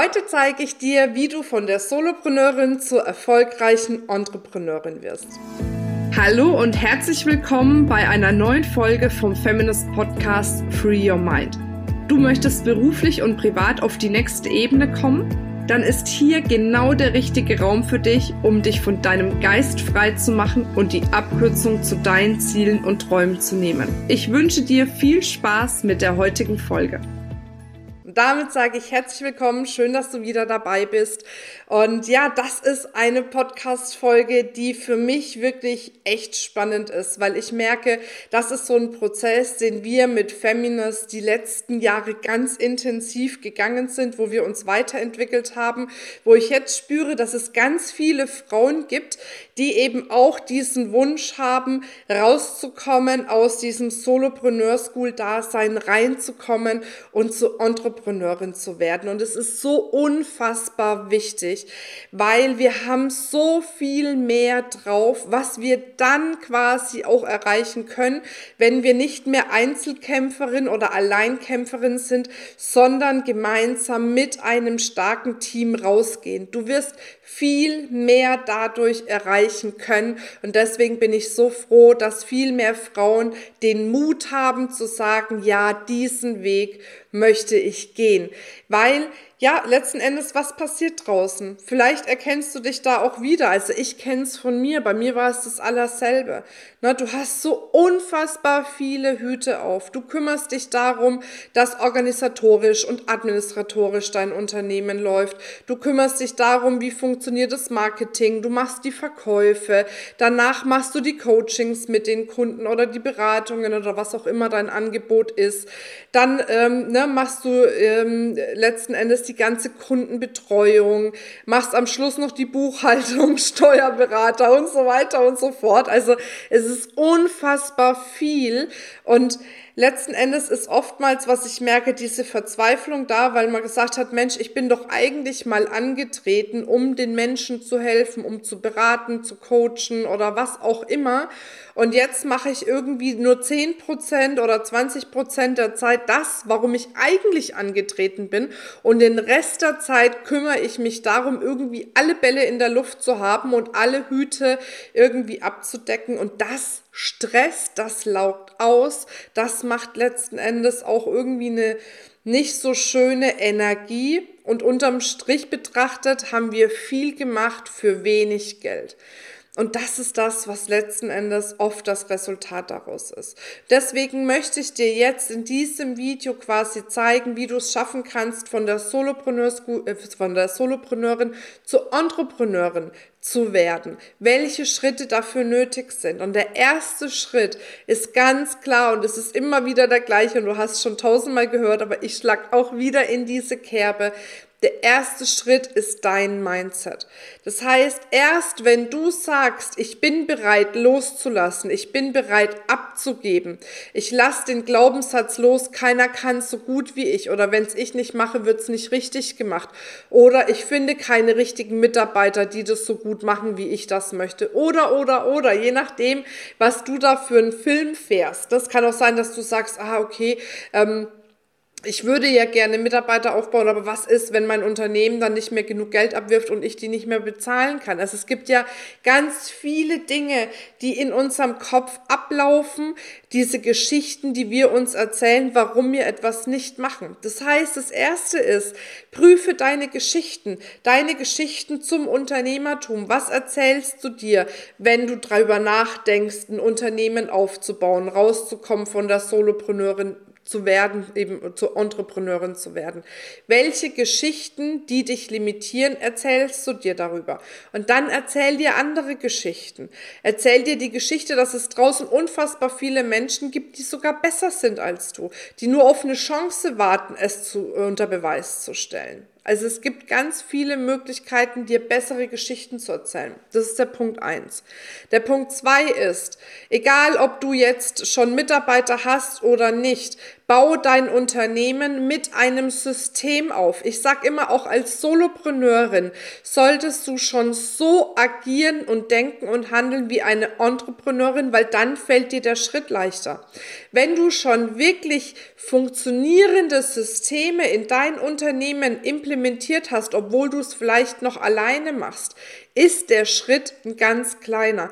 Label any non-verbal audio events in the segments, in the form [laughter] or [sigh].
Heute zeige ich dir, wie du von der Solopreneurin zur erfolgreichen Entrepreneurin wirst. Hallo und herzlich willkommen bei einer neuen Folge vom Feminist Podcast Free Your Mind. Du möchtest beruflich und privat auf die nächste Ebene kommen? Dann ist hier genau der richtige Raum für dich, um dich von deinem Geist frei zu machen und die Abkürzung zu deinen Zielen und Träumen zu nehmen. Ich wünsche dir viel Spaß mit der heutigen Folge damit sage ich herzlich willkommen. Schön, dass du wieder dabei bist. Und ja, das ist eine Podcast-Folge, die für mich wirklich echt spannend ist, weil ich merke, das ist so ein Prozess, den wir mit Feminist die letzten Jahre ganz intensiv gegangen sind, wo wir uns weiterentwickelt haben, wo ich jetzt spüre, dass es ganz viele Frauen gibt, die eben auch diesen Wunsch haben, rauszukommen aus diesem Solopreneur School Dasein, reinzukommen und zu Entrepreneur Entrepreneurin zu werden. Und es ist so unfassbar wichtig, weil wir haben so viel mehr drauf, was wir dann quasi auch erreichen können, wenn wir nicht mehr Einzelkämpferin oder Alleinkämpferin sind, sondern gemeinsam mit einem starken Team rausgehen. Du wirst viel mehr dadurch erreichen können. Und deswegen bin ich so froh, dass viel mehr Frauen den Mut haben zu sagen, ja, diesen Weg möchte ich gehen. Weil ja, letzten Endes, was passiert draußen? Vielleicht erkennst du dich da auch wieder. Also ich kenne es von mir. Bei mir war es das allerselbe. Na, du hast so unfassbar viele Hüte auf. Du kümmerst dich darum, dass organisatorisch und administratorisch dein Unternehmen läuft. Du kümmerst dich darum, wie funktioniert das Marketing. Du machst die Verkäufe. Danach machst du die Coachings mit den Kunden oder die Beratungen oder was auch immer dein Angebot ist. Dann ähm, ne, machst du ähm, letzten Endes die ganze Kundenbetreuung, machst am Schluss noch die Buchhaltung, [laughs] Steuerberater und so weiter und so fort. Also es ist unfassbar viel und letzten Endes ist oftmals, was ich merke, diese Verzweiflung da, weil man gesagt hat, Mensch, ich bin doch eigentlich mal angetreten, um den Menschen zu helfen, um zu beraten, zu coachen oder was auch immer. Und jetzt mache ich irgendwie nur 10% oder 20% der Zeit das, warum ich eigentlich angetreten bin. Und den Rest der Zeit kümmere ich mich darum, irgendwie alle Bälle in der Luft zu haben und alle Hüte irgendwie abzudecken. Und das stresst, das laugt aus, das macht letzten Endes auch irgendwie eine nicht so schöne Energie. Und unterm Strich betrachtet haben wir viel gemacht für wenig Geld. Und das ist das, was letzten Endes oft das Resultat daraus ist. Deswegen möchte ich dir jetzt in diesem Video quasi zeigen, wie du es schaffen kannst, von der, äh, von der Solopreneurin zur Entrepreneurin zu werden, welche Schritte dafür nötig sind. Und der erste Schritt ist ganz klar und es ist immer wieder der gleiche und du hast schon tausendmal gehört, aber ich schlag auch wieder in diese Kerbe. Der erste Schritt ist dein Mindset. Das heißt, erst wenn du sagst, ich bin bereit loszulassen, ich bin bereit abzugeben, ich lasse den Glaubenssatz los, keiner kann so gut wie ich oder wenn es ich nicht mache, wird es nicht richtig gemacht oder ich finde keine richtigen Mitarbeiter, die das so gut machen, wie ich das möchte oder oder oder, je nachdem, was du da für einen Film fährst. Das kann auch sein, dass du sagst, ah okay, ähm, ich würde ja gerne Mitarbeiter aufbauen, aber was ist, wenn mein Unternehmen dann nicht mehr genug Geld abwirft und ich die nicht mehr bezahlen kann? Also es gibt ja ganz viele Dinge, die in unserem Kopf ablaufen, diese Geschichten, die wir uns erzählen, warum wir etwas nicht machen. Das heißt, das erste ist, prüfe deine Geschichten, deine Geschichten zum Unternehmertum. Was erzählst du dir, wenn du darüber nachdenkst, ein Unternehmen aufzubauen, rauszukommen von der Solopreneurin zu werden, eben zur Entrepreneurin zu werden. Welche Geschichten, die dich limitieren, erzählst du dir darüber? Und dann erzähl dir andere Geschichten. Erzähl dir die Geschichte, dass es draußen unfassbar viele Menschen gibt, die sogar besser sind als du, die nur auf eine Chance warten, es zu, unter Beweis zu stellen. Also es gibt ganz viele Möglichkeiten, dir bessere Geschichten zu erzählen. Das ist der Punkt eins. Der Punkt zwei ist, egal ob du jetzt schon Mitarbeiter hast oder nicht, Bau dein Unternehmen mit einem System auf. Ich sage immer, auch als Solopreneurin solltest du schon so agieren und denken und handeln wie eine Entrepreneurin, weil dann fällt dir der Schritt leichter. Wenn du schon wirklich funktionierende Systeme in dein Unternehmen implementiert hast, obwohl du es vielleicht noch alleine machst, ist der Schritt ein ganz kleiner.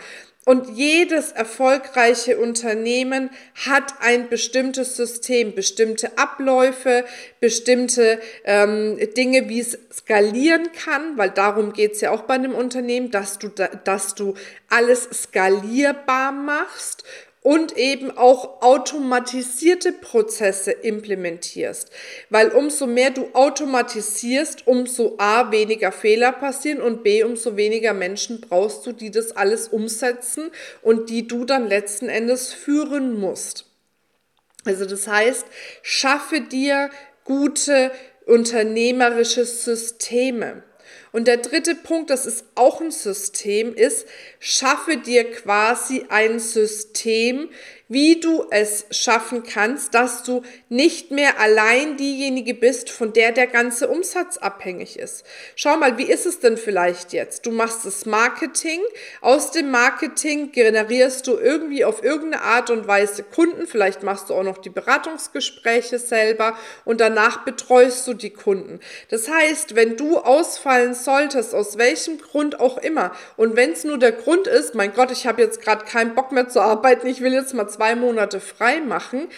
Und jedes erfolgreiche Unternehmen hat ein bestimmtes System, bestimmte Abläufe, bestimmte ähm, Dinge, wie es skalieren kann, weil darum geht's ja auch bei einem Unternehmen, dass du, dass du alles skalierbar machst und eben auch automatisierte Prozesse implementierst. Weil umso mehr du automatisierst, umso A weniger Fehler passieren und B umso weniger Menschen brauchst du, die das alles umsetzen und die du dann letzten Endes führen musst. Also das heißt, schaffe dir gute unternehmerische Systeme. Und der dritte Punkt, das ist auch ein System, ist, schaffe dir quasi ein System, wie du es schaffen kannst, dass du nicht mehr allein diejenige bist, von der der ganze Umsatz abhängig ist. Schau mal, wie ist es denn vielleicht jetzt? Du machst das Marketing, aus dem Marketing generierst du irgendwie auf irgendeine Art und Weise Kunden, vielleicht machst du auch noch die Beratungsgespräche selber und danach betreust du die Kunden. Das heißt, wenn du ausfallen solltest, aus welchem Grund auch immer, und wenn es nur der Grund ist, mein Gott, ich habe jetzt gerade keinen Bock mehr zu arbeiten, ich will jetzt mal zwei Monate frei machen,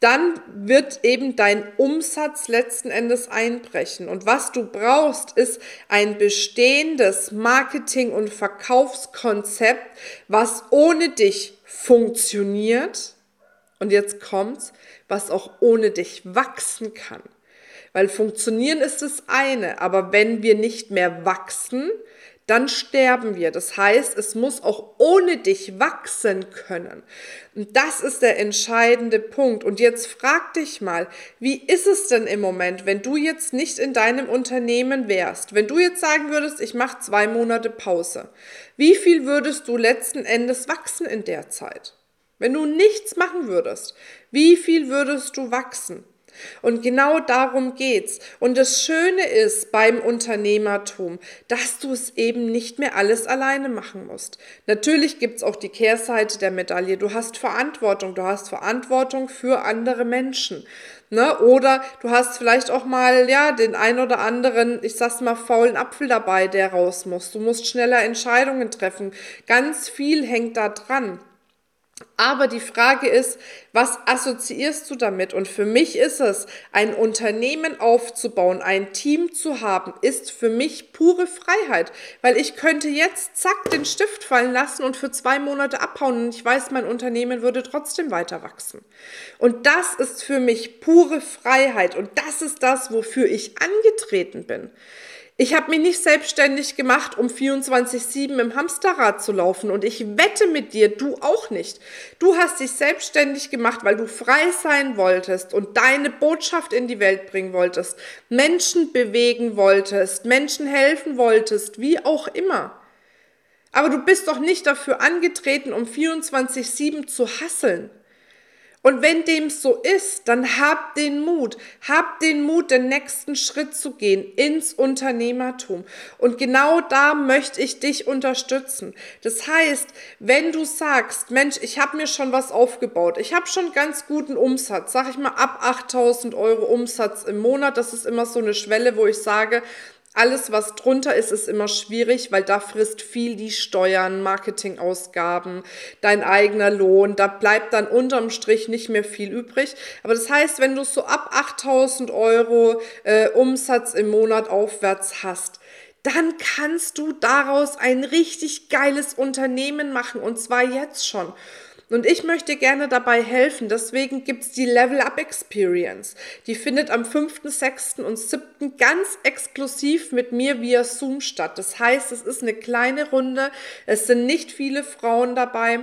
dann wird eben dein Umsatz letzten Endes einbrechen. Und was du brauchst, ist ein bestehendes Marketing- und Verkaufskonzept, was ohne dich funktioniert. Und jetzt kommt's, was auch ohne dich wachsen kann. Weil funktionieren ist das eine, aber wenn wir nicht mehr wachsen, dann sterben wir. Das heißt, es muss auch ohne dich wachsen können. Und das ist der entscheidende Punkt. Und jetzt frag dich mal, wie ist es denn im Moment, wenn du jetzt nicht in deinem Unternehmen wärst? Wenn du jetzt sagen würdest, ich mache zwei Monate Pause, wie viel würdest du letzten Endes wachsen in der Zeit? Wenn du nichts machen würdest, wie viel würdest du wachsen? Und genau darum geht's. Und das Schöne ist beim Unternehmertum, dass du es eben nicht mehr alles alleine machen musst. Natürlich gibt's auch die Kehrseite der Medaille. Du hast Verantwortung. Du hast Verantwortung für andere Menschen. Ne? Oder du hast vielleicht auch mal, ja, den ein oder anderen, ich sag's mal, faulen Apfel dabei, der raus muss. Du musst schneller Entscheidungen treffen. Ganz viel hängt da dran. Aber die Frage ist, was assoziierst du damit? Und für mich ist es, ein Unternehmen aufzubauen, ein Team zu haben, ist für mich pure Freiheit. Weil ich könnte jetzt zack den Stift fallen lassen und für zwei Monate abhauen und ich weiß, mein Unternehmen würde trotzdem weiter wachsen. Und das ist für mich pure Freiheit und das ist das, wofür ich angetreten bin. Ich habe mich nicht selbstständig gemacht, um 24-7 im Hamsterrad zu laufen. Und ich wette mit dir, du auch nicht. Du hast dich selbstständig gemacht, weil du frei sein wolltest und deine Botschaft in die Welt bringen wolltest, Menschen bewegen wolltest, Menschen helfen wolltest, wie auch immer. Aber du bist doch nicht dafür angetreten, um 24-7 zu hasseln. Und wenn dem so ist, dann hab den Mut, hab den Mut, den nächsten Schritt zu gehen ins Unternehmertum. Und genau da möchte ich dich unterstützen. Das heißt, wenn du sagst, Mensch, ich habe mir schon was aufgebaut, ich habe schon ganz guten Umsatz, sag ich mal ab 8000 Euro Umsatz im Monat, das ist immer so eine Schwelle, wo ich sage, alles, was drunter ist, ist immer schwierig, weil da frisst viel die Steuern, Marketingausgaben, dein eigener Lohn. Da bleibt dann unterm Strich nicht mehr viel übrig. Aber das heißt, wenn du so ab 8000 Euro äh, Umsatz im Monat aufwärts hast, dann kannst du daraus ein richtig geiles Unternehmen machen und zwar jetzt schon. Und ich möchte gerne dabei helfen. Deswegen gibt es die Level Up Experience. Die findet am 5., 6. und 7. ganz exklusiv mit mir via Zoom statt. Das heißt, es ist eine kleine Runde. Es sind nicht viele Frauen dabei.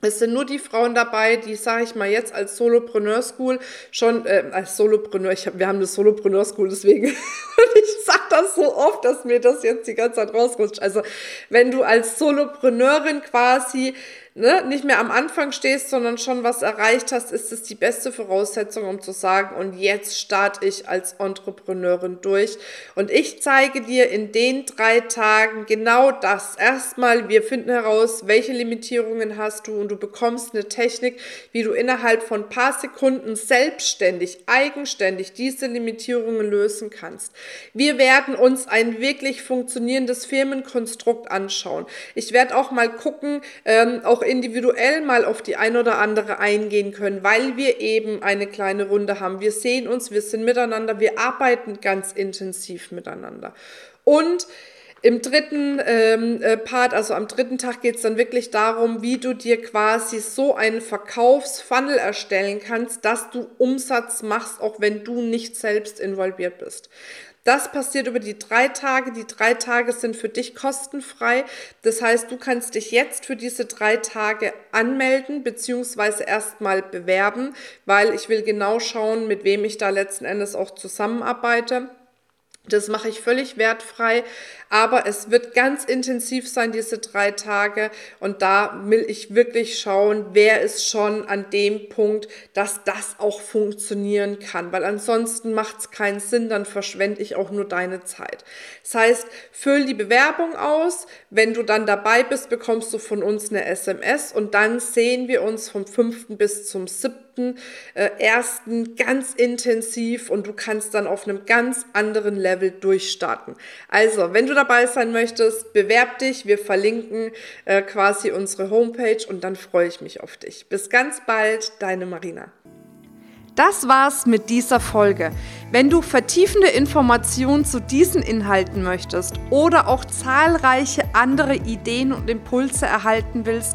Es sind nur die Frauen dabei, die, sage ich mal jetzt als Solopreneur School schon, äh, als Solopreneur, ich hab, wir haben eine Solopreneur School, deswegen, [laughs] ich sage das so oft, dass mir das jetzt die ganze Zeit rausrutscht. Also wenn du als Solopreneurin quasi ne, nicht mehr am Anfang stehst, sondern schon was erreicht hast, ist es die beste Voraussetzung, um zu sagen, und jetzt starte ich als Entrepreneurin durch. Und ich zeige dir in den drei Tagen genau das. Erstmal, wir finden heraus, welche Limitierungen hast du und du bekommst eine Technik, wie du innerhalb von paar Sekunden selbstständig, eigenständig diese Limitierungen lösen kannst. Wir werden uns ein wirklich funktionierendes Firmenkonstrukt anschauen. Ich werde auch mal gucken, ähm, auch individuell mal auf die ein oder andere eingehen können, weil wir eben eine kleine Runde haben. Wir sehen uns, wir sind miteinander, wir arbeiten ganz intensiv miteinander. Und im dritten ähm, äh, Part, also am dritten Tag, geht es dann wirklich darum, wie du dir quasi so einen Verkaufsfunnel erstellen kannst, dass du Umsatz machst, auch wenn du nicht selbst involviert bist. Das passiert über die drei Tage. Die drei Tage sind für dich kostenfrei. Das heißt, du kannst dich jetzt für diese drei Tage anmelden beziehungsweise erstmal bewerben, weil ich will genau schauen, mit wem ich da letzten Endes auch zusammenarbeite. Das mache ich völlig wertfrei, aber es wird ganz intensiv sein, diese drei Tage. Und da will ich wirklich schauen, wer ist schon an dem Punkt, dass das auch funktionieren kann. Weil ansonsten macht es keinen Sinn, dann verschwende ich auch nur deine Zeit. Das heißt, füll die Bewerbung aus. Wenn du dann dabei bist, bekommst du von uns eine SMS und dann sehen wir uns vom 5. bis zum 7 äh, ersten ganz intensiv und du kannst dann auf einem ganz anderen Level durchstarten. Also, wenn du dabei sein möchtest, bewerb dich. Wir verlinken äh, quasi unsere Homepage und dann freue ich mich auf dich. Bis ganz bald, deine Marina. Das war's mit dieser Folge. Wenn du vertiefende Informationen zu diesen Inhalten möchtest oder auch zahlreiche andere Ideen und Impulse erhalten willst,